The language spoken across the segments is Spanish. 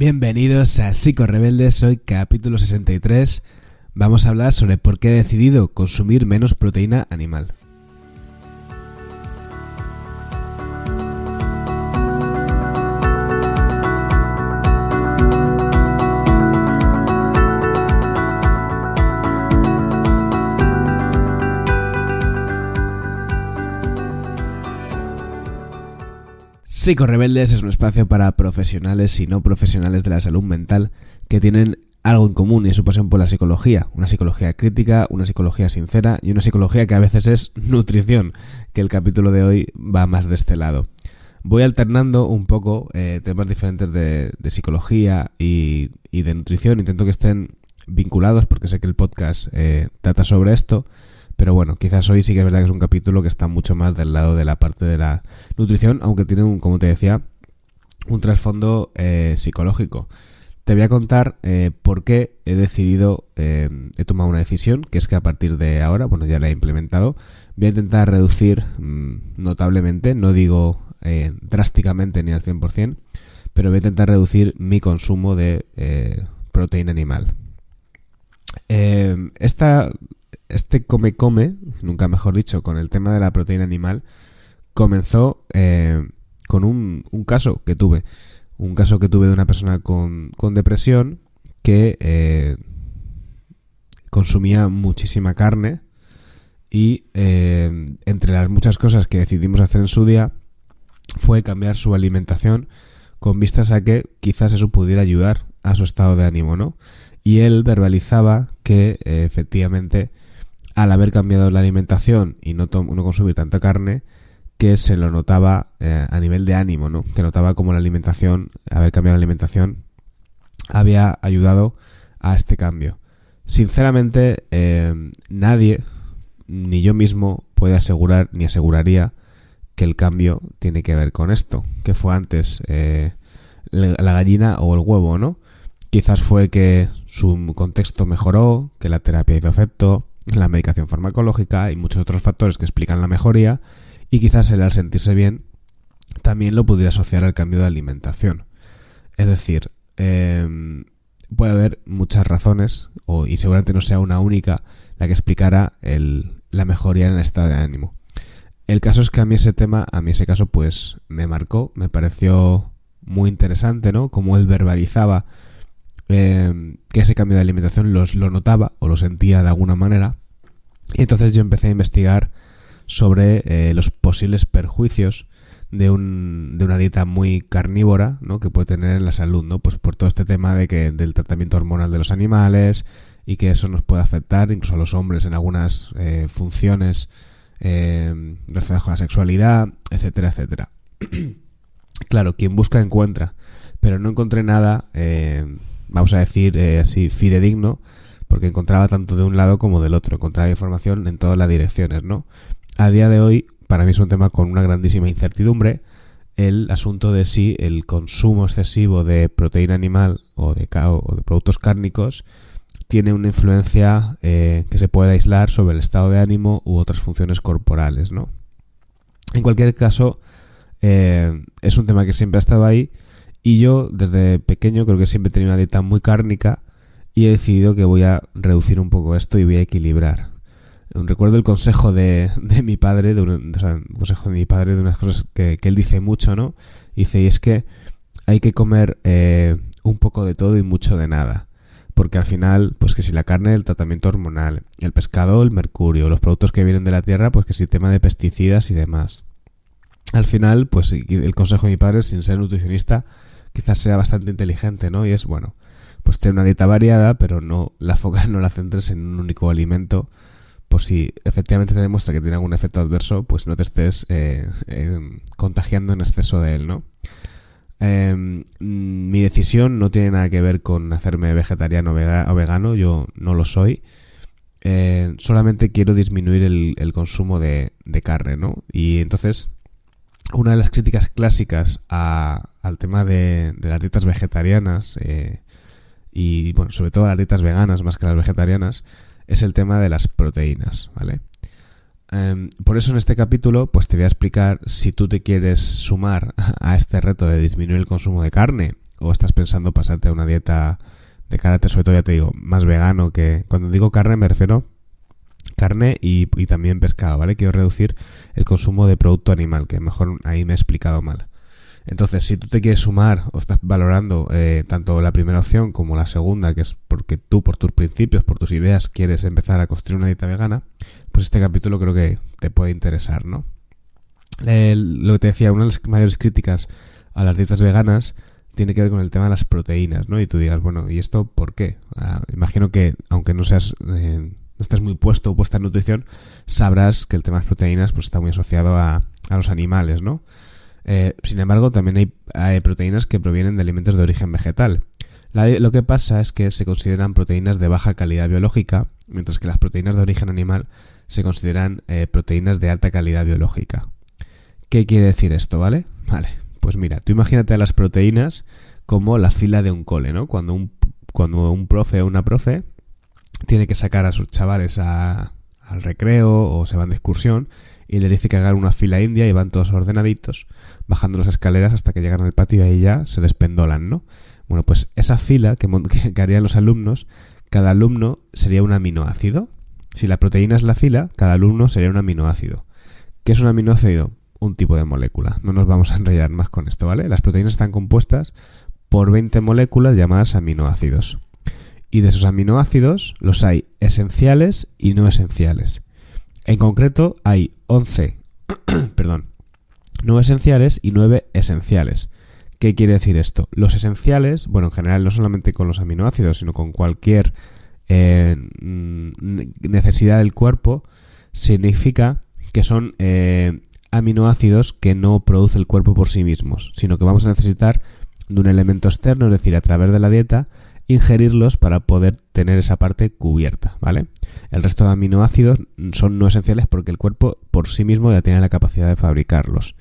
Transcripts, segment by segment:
Bienvenidos a Psico Rebeldes, hoy capítulo 63. Vamos a hablar sobre por qué he decidido consumir menos proteína animal. Rebeldes es un espacio para profesionales y no profesionales de la salud mental que tienen algo en común y es su pasión por la psicología. Una psicología crítica, una psicología sincera y una psicología que a veces es nutrición, que el capítulo de hoy va más de este lado. Voy alternando un poco eh, temas diferentes de, psicología y, de nutrición. Intento que estén vinculados porque sé que el podcast eh, trata sobre esto pero bueno, quizás hoy sí que es verdad que es un capítulo que está mucho más del lado de la parte de la nutrición, aunque tiene, un, como te decía, un trasfondo eh, psicológico. Te voy a contar eh, por qué he decidido, eh, he tomado una decisión, que es que a partir de ahora, bueno, ya la he implementado, voy a intentar reducir mm, notablemente, no digo drásticamente ni al 100%, pero voy a intentar reducir mi consumo de proteína animal. esta este come come, nunca mejor dicho, con el tema de la proteína animal, comenzó eh, con un, caso que tuve. Un caso que tuve de una persona con, depresión que eh, consumía muchísima carne y eh, entre las muchas cosas que decidimos hacer en su día fue cambiar su alimentación con vistas a que quizás eso pudiera ayudar a su estado de ánimo, ¿no? Y él verbalizaba que efectivamente al haber cambiado la alimentación y no, no consumir tanta carne, que se lo notaba eh, a nivel de ánimo, ¿no? Que notaba como la alimentación, haber cambiado la alimentación, había ayudado a este cambio. Sinceramente, eh, nadie, ni yo mismo, puede asegurar ni aseguraría que el cambio tiene que ver con esto, que fue antes eh, la gallina o el huevo, ¿no? Quizás fue que su contexto mejoró, que la terapia hizo efecto, la medicación farmacológica y muchos otros factores que explican la mejoría y quizás él al sentirse bien también lo pudiera asociar al cambio de alimentación. Es decir, em, puede haber muchas razones o, y seguramente no sea una única la que explicara la mejoría en el estado de ánimo. El caso es que a mí ese tema, a mí ese caso pues me marcó, me pareció muy interesante, ¿no? Como él verbalizaba eh, que ese cambio de alimentación los, lo notaba o lo sentía de alguna manera. Y entonces yo empecé a investigar sobre eh, los posibles perjuicios de, un, de una dieta muy carnívora ¿no? que puede tener en la salud, ¿no? Pues por todo este tema de que, del tratamiento hormonal de los animales y que eso nos puede afectar incluso a los hombres en algunas eh, funciones eh, relacionadas con la sexualidad, etcétera, etcétera. claro, quien busca encuentra, pero no encontré nada vamos a decir eh, así, fidedigno, porque encontraba tanto de un lado como del otro, encontraba información en todas las direcciones, ¿no? A día de hoy, para mí es un tema con una grandísima incertidumbre, el asunto de si el consumo excesivo de proteína animal o de, o de productos cárnicos tiene una influencia eh, que se puede aislar sobre el estado de ánimo u otras funciones corporales, ¿no? En cualquier caso, eh, es un tema que siempre ha estado ahí y yo desde pequeño creo que siempre he tenido una dieta muy cárnica y he decidido que voy a reducir un poco esto y voy a equilibrar. Recuerdo el consejo de, de mi padre, de un, consejo de mi padre de unas cosas que, él dice mucho, ¿no? Dice, y es que hay que comer eh, un poco de todo y mucho de nada. Porque al final, pues que si la carne, el tratamiento hormonal, el pescado, el mercurio, los productos que vienen de la tierra, pues que si tema de pesticidas y demás. Al final, pues el consejo de mi padre, sin ser nutricionista, quizás sea bastante inteligente, ¿no? Y es, bueno, pues tener una dieta variada, pero no la foca no la centres en un único alimento. Por si efectivamente te demuestra que tiene algún efecto adverso, pues no te estés eh, contagiando en exceso de él, ¿no? Em, mi decisión no tiene nada que ver con hacerme vegetariano o vegano, yo no lo soy. Eh, solamente quiero disminuir el, consumo de, de, carne, ¿no? Y entonces una de las críticas clásicas al tema de, las dietas vegetarianas eh, y, bueno, sobre todo las dietas veganas más que las vegetarianas, es el tema de las proteínas, ¿vale? Em, por eso en este capítulo, pues te voy a explicar si tú te quieres sumar a este reto de disminuir el consumo de carne o estás pensando pasarte a una dieta de carácter, sobre todo ya te digo, más vegano que... Cuando digo carne me refiero carne y, también pescado, ¿vale? Quiero reducir el consumo de producto animal, que mejor ahí me he explicado mal. Entonces, si tú te quieres sumar o estás valorando eh, tanto la primera opción como la segunda, que es porque tú, por tus principios, por tus ideas, quieres empezar a construir una dieta vegana, pues este capítulo creo que te puede interesar, ¿no? lo que te decía, una de las mayores críticas a las dietas veganas tiene que ver con el tema de las proteínas, ¿no? Y tú digas, bueno, ¿y esto por qué? Ah, imagino que, aunque no seas, eh, no estés muy puesto o puesta en nutrición, sabrás que el tema de las proteínas pues está muy asociado a, a los animales, ¿no? Eh, sin embargo, también hay, proteínas que provienen de alimentos de origen vegetal. lo que pasa es que se consideran proteínas de baja calidad biológica, mientras que las proteínas de origen animal se consideran eh, proteínas de alta calidad biológica. ¿Qué quiere decir esto, vale? Vale, pues mira, tú imagínate a las proteínas como la fila de un cole, ¿no? Cuando un, cuando un profe o una profe tiene que sacar a sus chavales al recreo o se van de excursión y le dice que hagan una fila india y van todos ordenaditos, bajando las escaleras hasta que llegan al patio y ahí ya se despendolan, ¿no? Bueno, pues esa fila que, que harían los alumnos, cada alumno sería un aminoácido. Si la proteína es la fila, cada alumno sería un aminoácido. ¿Qué es un aminoácido? Un tipo de molécula. No nos vamos a enrollar más con esto, ¿vale? Las proteínas están compuestas por 20 moléculas llamadas aminoácidos. Y de esos aminoácidos los hay esenciales y no esenciales. En concreto, hay 11 perdón, no esenciales y 9 esenciales. ¿Qué quiere decir esto? Los esenciales, bueno, en general no solamente con los aminoácidos, sino con cualquier eh, necesidad del cuerpo, significa que son eh, aminoácidos que no produce el cuerpo por sí mismos, sino que vamos a necesitar de un elemento externo, es decir, a través de la dieta, ingerirlos para poder tener esa parte cubierta, ¿vale? El resto de aminoácidos son no esenciales porque el cuerpo por sí mismo ya tiene la capacidad de fabricarlos.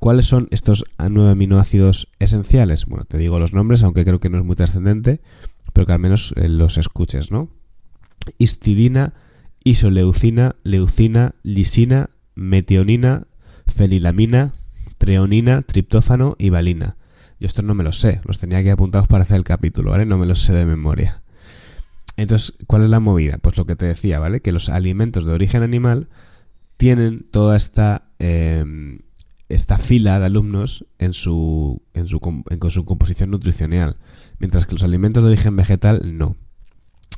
¿Cuáles son estos nueve aminoácidos esenciales? Bueno, te digo los nombres, aunque creo que no es muy trascendente, pero que al menos eh, los escuches, ¿no? Histidina, isoleucina, leucina, lisina, metionina, fenilamina, treonina, triptófano y valina. Yo estos no me los sé, los tenía aquí apuntados para hacer el capítulo, ¿vale? No me los sé de memoria. Entonces, ¿cuál es la movida? Pues lo que te decía, ¿vale? Que los alimentos de origen animal tienen toda esta, em, esta fila de alumnos en su, en, su, en su composición nutricional, mientras que los alimentos de origen vegetal no.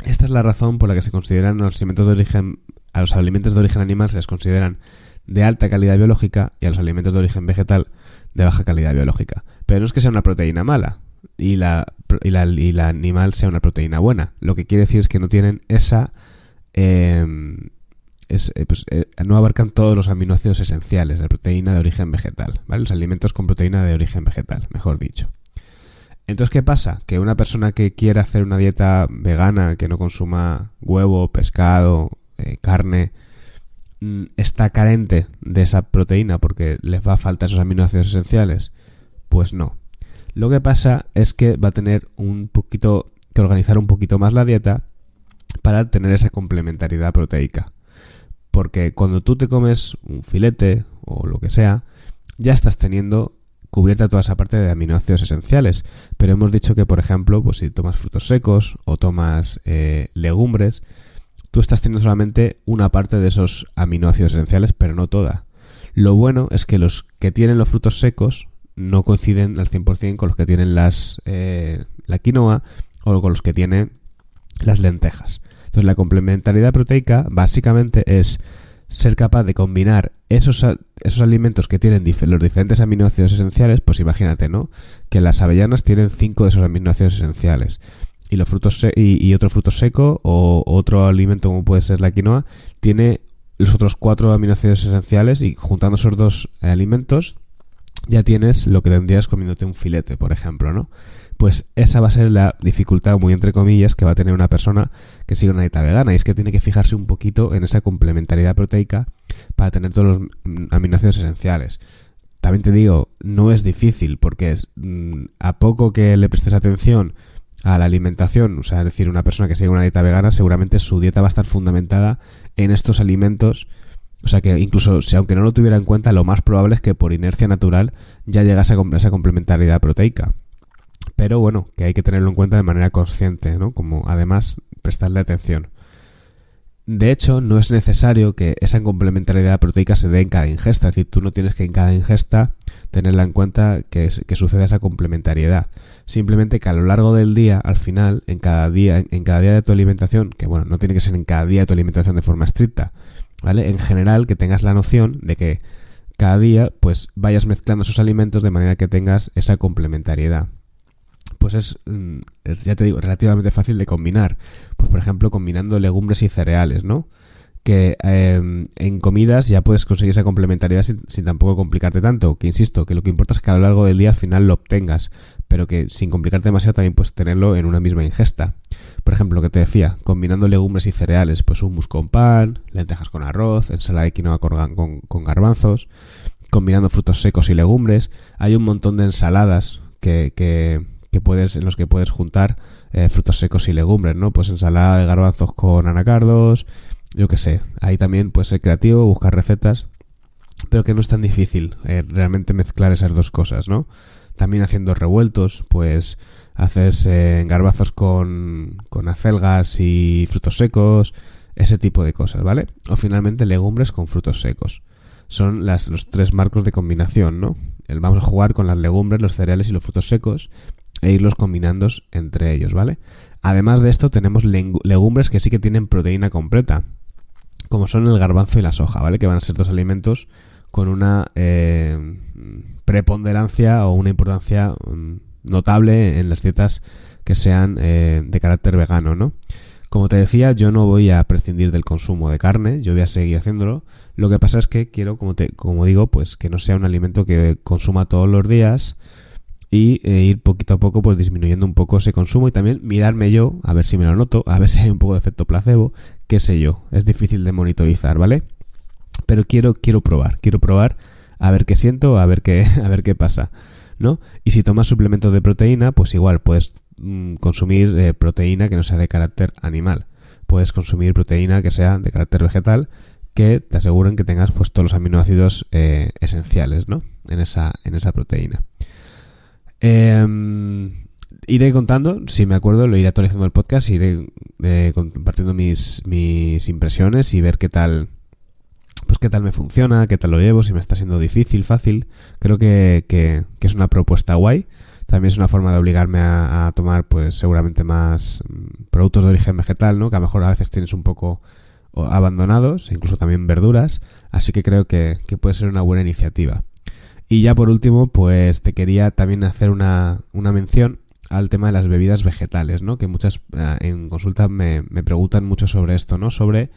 Esta es la razón por la que se consideran los alimentos de origen, a los alimentos de origen animal se les consideran de alta calidad biológica y a los alimentos de origen vegetal de baja calidad biológica. Pero no es que sea una proteína mala y la, y la, y la animal sea una proteína buena. Lo que quiere decir es que no tienen esa... Em, es, eh, pues, eh, no abarcan todos los aminoácidos esenciales de proteína de origen vegetal, ¿vale? Los alimentos con proteína de origen vegetal, mejor dicho. Entonces, ¿qué pasa? Que una persona que quiera hacer una dieta vegana, que no consuma huevo, pescado, eh, carne, está carente de esa proteína porque les va a faltar esos aminoácidos esenciales? Pues no. Lo que pasa es que va a tener un poquito que organizar un poquito más la dieta para tener esa complementariedad proteica. Porque cuando tú te comes un filete o lo que sea, ya estás teniendo cubierta toda esa parte de aminoácidos esenciales. Pero hemos dicho que, por ejemplo, pues si tomas frutos secos o tomas eh, legumbres, tú estás teniendo solamente una parte de esos aminoácidos esenciales, pero no toda. Lo bueno es que los que tienen los frutos secos no coinciden al 100% con los que tienen las, eh, la quinoa o con los que tienen las lentejas. Entonces la complementariedad proteica básicamente es ser capaz de combinar esos, esos alimentos que tienen los diferentes aminoácidos esenciales, pues imagínate, ¿no? Que las avellanas tienen 5 de esos aminoácidos esenciales y los frutos y, otro fruto seco o otro alimento como puede ser la quinoa tiene los otros cuatro aminoácidos esenciales y juntando esos dos alimentos ya tienes lo que tendrías comiéndote un filete, por ejemplo, ¿no? Pues esa va a ser la dificultad, muy entre comillas, que va a tener una persona que sigue una dieta vegana. Y es que tiene que fijarse un poquito en esa complementariedad proteica para tener todos los mm, aminoácidos esenciales. También te digo, no es difícil, porque mm, a poco que le prestes atención a la alimentación, o sea, es decir, una persona que sigue una dieta vegana, seguramente su dieta va a estar fundamentada en estos alimentos. O sea que incluso si aunque no lo tuviera en cuenta, lo más probable es que por inercia natural ya llegase a esa complementariedad proteica. pero bueno, que hay que tenerlo en cuenta de manera consciente, ¿no? Como además prestarle atención. De hecho, no es necesario que esa complementariedad proteica se dé en cada ingesta, es decir, tú no tienes que en cada ingesta tenerla en cuenta que, que suceda esa complementariedad. Simplemente que a lo largo del día, al final, en cada día, en cada día de tu alimentación, que bueno, no tiene que ser en cada día de tu alimentación de forma estricta, ¿vale? En general, que tengas la noción de que cada día, pues vayas mezclando esos alimentos de manera que tengas esa complementariedad pues mm, es, ya te digo, relativamente fácil de combinar. Pues por ejemplo, combinando legumbres y cereales, ¿no? Que em, en comidas ya puedes conseguir esa complementariedad sin, tampoco complicarte tanto. Que insisto, que lo que importa es que a lo largo del día al final lo obtengas, pero que sin complicarte demasiado también puedes tenerlo en una misma ingesta. Por ejemplo, lo que te decía, combinando legumbres y cereales, pues hummus con pan, lentejas con arroz, ensalada de quinoa con, con garbanzos, combinando frutos secos y legumbres. Hay un montón de ensaladas que, que puedes, en los que puedes juntar eh, frutos secos y legumbres, ¿no? Pues ensalada de garbanzos con anacardos, yo qué sé. Ahí también puedes ser creativo, buscar recetas, pero que no es tan difícil eh, realmente mezclar esas dos cosas, ¿no? También haciendo revueltos, pues haces eh, garbanzos con, con acelgas y frutos secos, ese tipo de cosas, ¿vale? O finalmente legumbres con frutos secos. Son las, los tres marcos de combinación, ¿no? vamos a jugar con las legumbres, los cereales y los frutos secos e irlos combinando entre ellos, ¿vale? Además de esto tenemos legumbres que sí que tienen proteína completa, como son el garbanzo y la soja, ¿vale? Que van a ser dos alimentos con una eh, preponderancia o una importancia mm, notable en las dietas que sean eh, de carácter vegano, ¿no? Como te decía, yo no voy a prescindir del consumo de carne, yo voy a seguir haciéndolo. Lo que pasa es que quiero, como, te, como digo, pues que no sea un alimento que consuma todos los días, y eh, ir poquito a poco pues disminuyendo un poco ese consumo y también mirarme yo, a ver si me lo noto, a ver si hay un poco de efecto placebo, qué sé yo, es difícil de monitorizar, ¿vale? Pero quiero quiero probar, quiero probar a ver qué siento, a ver qué a ver qué pasa, ¿no? Y si tomas suplementos de proteína, pues igual puedes mm, consumir eh, proteína que no sea de carácter animal. Puedes consumir proteína que sea de carácter vegetal que te aseguren que tengas pues todos los aminoácidos eh, esenciales, ¿no? En esa en esa proteína. Eh, iré contando, si me acuerdo, lo iré actualizando el podcast, iré eh, compartiendo mis, mis impresiones y ver qué tal, pues qué tal me funciona, qué tal lo llevo, si me está siendo difícil, fácil. Creo que, que, es una propuesta guay. También es una forma de obligarme a, tomar, pues seguramente más mm, productos de origen vegetal, ¿no? Que a lo mejor a veces tienes un poco abandonados, incluso también verduras. Así que creo que, que puede ser una buena iniciativa. Y ya por último, pues te quería también hacer una, una mención al tema de las bebidas vegetales, ¿no? Que muchas eh, en consulta me, me, preguntan mucho sobre esto, ¿no? Sobre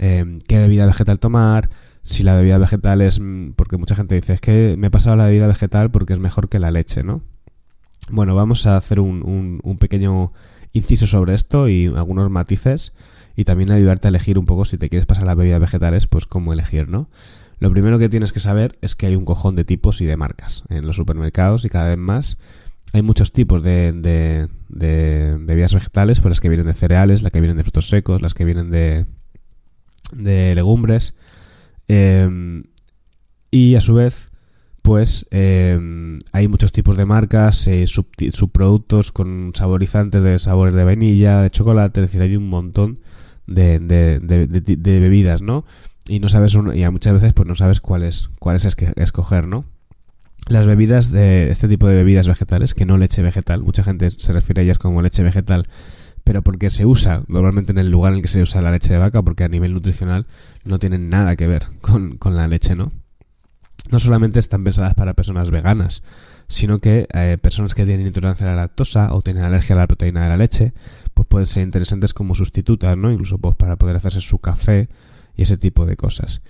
eh, qué bebida vegetal tomar, si la bebida vegetal es... Mm, porque mucha gente dice, es que me he pasado la bebida vegetal porque es mejor que la leche, ¿no? Bueno, vamos a hacer un, un, un pequeño inciso sobre esto y algunos matices y también ayudarte a elegir un poco si te quieres pasar las bebidas vegetales, pues cómo elegir, ¿no? Lo primero que tienes que saber es que hay un cojón de tipos y de marcas en los supermercados y cada vez más hay muchos tipos de, de, de bebidas vegetales, por las que vienen de cereales, las que vienen de frutos secos, las que vienen de, de legumbres. Em, y a su vez, pues em, hay muchos tipos de marcas, eh, subproductos con saborizantes de sabores de vainilla, de chocolate, es decir, hay un montón de, bebidas, ¿no? y no sabes y muchas veces pues no sabes cuál es, cuál es escoger, ¿no? Las bebidas de este tipo de bebidas vegetales, que no leche vegetal, mucha gente se refiere a ellas como leche vegetal, pero porque se usa normalmente en el lugar en el que se usa la leche de vaca, porque a nivel nutricional no tienen nada que ver con, la leche, ¿no? No solamente están pensadas para personas veganas, sino que eh, personas que tienen intolerancia a la lactosa o tienen alergia a la proteína de la leche, pues pueden ser interesantes como sustitutas, ¿no? Incluso pues, para poder hacerse su café y ese tipo de cosas.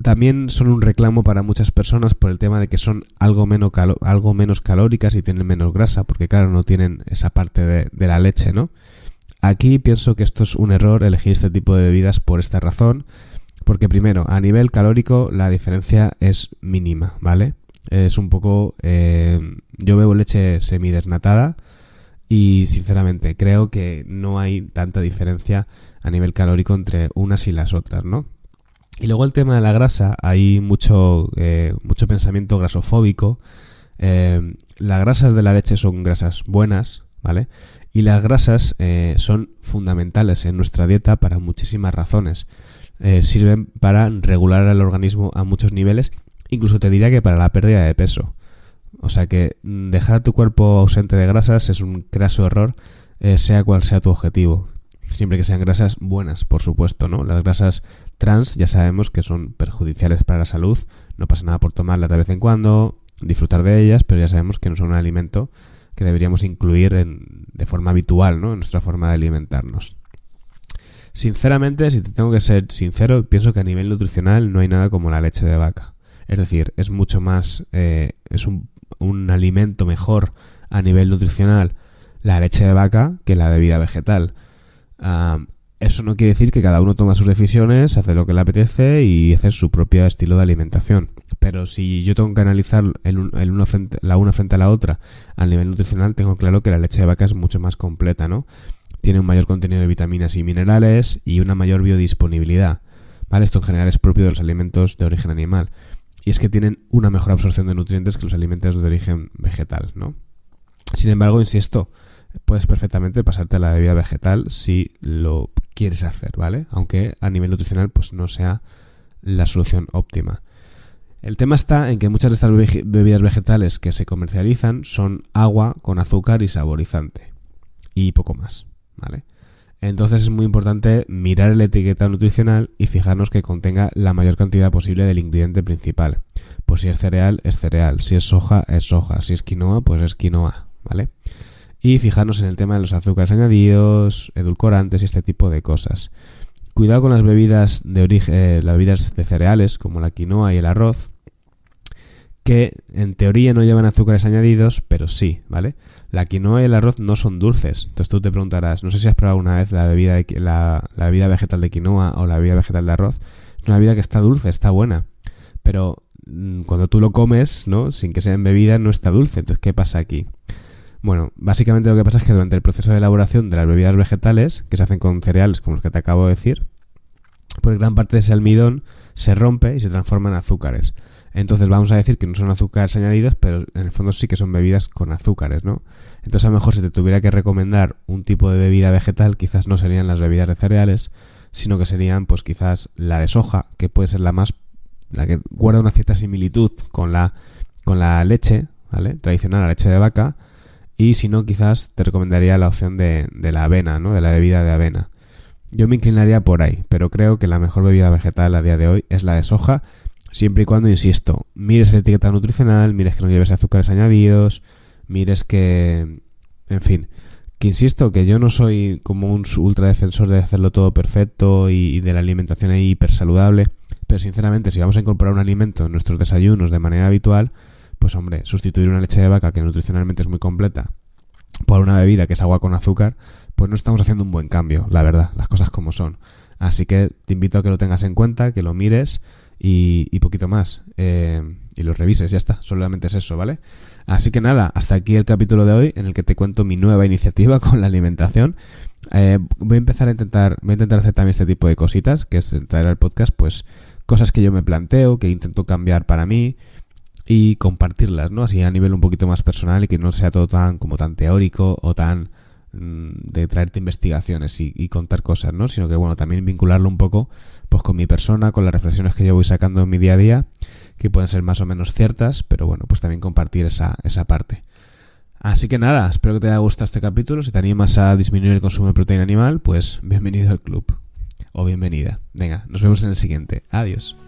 También son un reclamo para muchas personas por el tema de que son algo menos, algo menos calóricas y tienen menos grasa, porque claro, no tienen esa parte de, la leche, ¿no? Aquí pienso que esto es un error elegir este tipo de bebidas por esta razón, porque primero, a nivel calórico la diferencia es mínima, ¿vale? Es un poco... Eh, yo bebo leche semidesnatada y sinceramente creo que no hay tanta diferencia a nivel calórico entre unas y las otras, ¿no? Y luego el tema de la grasa, hay mucho, eh, mucho pensamiento grasofóbico Eh, las grasas de la leche son grasas buenas, ¿vale? Y las grasas eh, son fundamentales en nuestra dieta para muchísimas razones. Eh, sirven para regular el organismo a muchos niveles, incluso te diría que para la pérdida de peso. O sea que mm, dejar tu cuerpo ausente de grasas es un craso error, sea cual sea tu objetivo. Siempre que sean grasas buenas, por supuesto, ¿no? Las grasas trans ya sabemos que son perjudiciales para la salud, no pasa nada por tomarlas de vez en cuando, disfrutar de ellas, pero ya sabemos que no son un alimento que deberíamos incluir en, de forma habitual ¿no? en nuestra forma de alimentarnos. Sinceramente, si te tengo que ser sincero, pienso que a nivel nutricional no hay nada como la leche de vaca. Es decir, es mucho más, eh, es un, un, alimento mejor a nivel nutricional la leche de vaca que la bebida vegetal. Eso no quiere decir que cada uno toma sus decisiones, hace lo que le apetece y hace su propio estilo de alimentación. Pero si yo tengo que analizar la una frente a la otra a nivel nutricional, tengo claro que la leche de vaca es mucho más completa, ¿no? Tiene un mayor contenido de vitaminas y minerales y una mayor biodisponibilidad. ¿Vale? Esto en general es propio de los alimentos de origen animal. Y es que tienen una mejor absorción de nutrientes que los alimentos de origen vegetal, ¿no? Sin embargo, insisto, puedes perfectamente pasarte a la bebida vegetal si lo quieres hacer, ¿vale? Aunque a nivel nutricional pues no sea la solución óptima. El tema está en que muchas de estas bebidas vegetales que se comercializan son agua con azúcar y saborizante y poco más, ¿vale? Entonces es muy importante mirar el etiqueta nutricional y fijarnos que contenga la mayor cantidad posible del ingrediente principal. Pues si es cereal, es cereal, si es soja, es soja, si es quinoa, pues es quinoa, ¿vale? Y fijarnos en el tema de los azúcares añadidos, edulcorantes y este tipo de cosas. Cuidado con las bebidas de origen, eh, las bebidas de cereales como la quinoa y el arroz, que en teoría no llevan azúcares añadidos, pero sí, ¿vale? La quinoa y el arroz no son dulces. Entonces tú te preguntarás, no sé si has probado una vez la bebida, la, la bebida vegetal de quinoa o la bebida vegetal de arroz. Es una bebida que está dulce, está buena. Pero mm, cuando tú lo comes, ¿no? Sin que sea en bebida, no está dulce. Entonces, ¿qué pasa aquí? Bueno, básicamente lo que pasa es que durante el proceso de elaboración de las bebidas vegetales, que se hacen con cereales como los que te acabo de decir, pues gran parte de ese almidón se rompe y se transforma en azúcares. Entonces vamos a decir que no son azúcares añadidos, pero en el fondo sí que son bebidas con azúcares, ¿no? Entonces a lo mejor si te tuviera que recomendar un tipo de bebida vegetal, quizás no serían las bebidas de cereales, sino que serían pues quizás la de soja, que puede ser la más la que guarda una cierta similitud con la con la leche, ¿vale? Tradicional, la leche de vaca, y si no, quizás te recomendaría la opción de, la avena, ¿no? De la bebida de avena. Yo me inclinaría por ahí, pero creo que la mejor bebida vegetal a día de hoy es la de soja, siempre y cuando, insisto, mires la etiqueta nutricional, mires que no lleves azúcares añadidos, mires que... En fin, que insisto que yo no soy como un ultra defensor de hacerlo todo perfecto y, de la alimentación ahí hiper saludable, pero sinceramente si vamos a incorporar un alimento en nuestros desayunos de manera habitual, pues hombre, sustituir una leche de vaca que nutricionalmente es muy completa por una bebida que es agua con azúcar, pues no estamos haciendo un buen cambio, la verdad, las cosas como son. Así que te invito a que lo tengas en cuenta, que lo mires y, poquito más. Eh, y lo revises, ya está, solamente es eso, ¿vale? Así que nada, hasta aquí el capítulo de hoy en el que te cuento mi nueva iniciativa con la alimentación. Eh, voy a empezar a intentar, voy a intentar hacer también este tipo de cositas, que es traer al podcast, pues cosas que yo me planteo, que intento cambiar para mí, y compartirlas, ¿no? Así a nivel un poquito más personal y que no sea todo tan como tan teórico o tan mm, de traerte investigaciones y, contar cosas, ¿no? Sino que bueno, también vincularlo un poco pues con mi persona, con las reflexiones que yo voy sacando en mi día a día, que pueden ser más o menos ciertas, pero bueno, pues también compartir esa, esa parte. Así que nada, espero que te haya gustado este capítulo. Si te animas a disminuir el consumo de proteína animal, pues bienvenido al club. O bienvenida. Venga, nos vemos en el siguiente. Adiós.